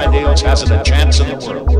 ideals hasn't a chance in the world.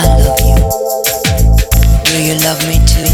I love you. Do you love me too?